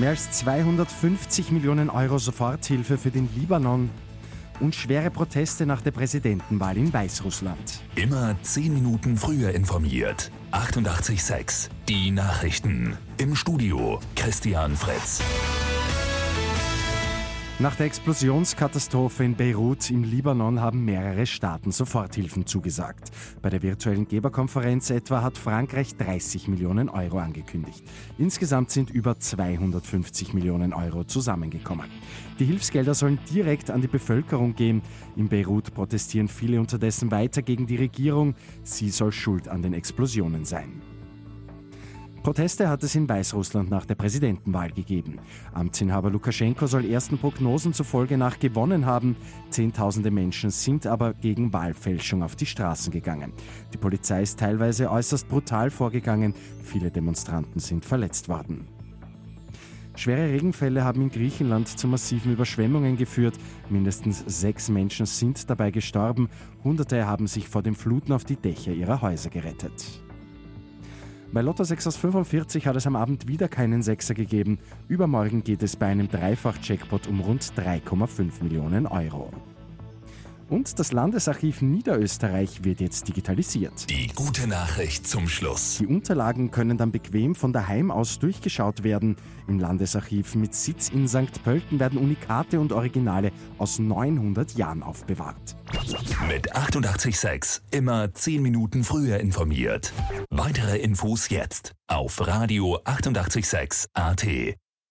Mehr als 250 Millionen Euro Soforthilfe für den Libanon und schwere Proteste nach der Präsidentenwahl in Weißrussland. Immer 10 Minuten früher informiert. 88.6 Die Nachrichten. Im Studio Christian Fritz. Nach der Explosionskatastrophe in Beirut im Libanon haben mehrere Staaten Soforthilfen zugesagt. Bei der virtuellen Geberkonferenz etwa hat Frankreich 30 Millionen Euro angekündigt. Insgesamt sind über 250 Millionen Euro zusammengekommen. Die Hilfsgelder sollen direkt an die Bevölkerung gehen. In Beirut protestieren viele unterdessen weiter gegen die Regierung. Sie soll schuld an den Explosionen sein. Proteste hat es in Weißrussland nach der Präsidentenwahl gegeben. Amtsinhaber Lukaschenko soll ersten Prognosen zufolge nach gewonnen haben. Zehntausende Menschen sind aber gegen Wahlfälschung auf die Straßen gegangen. Die Polizei ist teilweise äußerst brutal vorgegangen. Viele Demonstranten sind verletzt worden. Schwere Regenfälle haben in Griechenland zu massiven Überschwemmungen geführt. Mindestens sechs Menschen sind dabei gestorben. Hunderte haben sich vor den Fluten auf die Dächer ihrer Häuser gerettet. Bei Lotto 6 aus 45 hat es am Abend wieder keinen Sechser gegeben. Übermorgen geht es bei einem Dreifach-Jackpot um rund 3,5 Millionen Euro. Und das Landesarchiv Niederösterreich wird jetzt digitalisiert. Die gute Nachricht zum Schluss. Die Unterlagen können dann bequem von daheim aus durchgeschaut werden. Im Landesarchiv mit Sitz in St. Pölten werden Unikate und Originale aus 900 Jahren aufbewahrt. Mit 886 immer 10 Minuten früher informiert. Weitere Infos jetzt auf Radio 886 AT.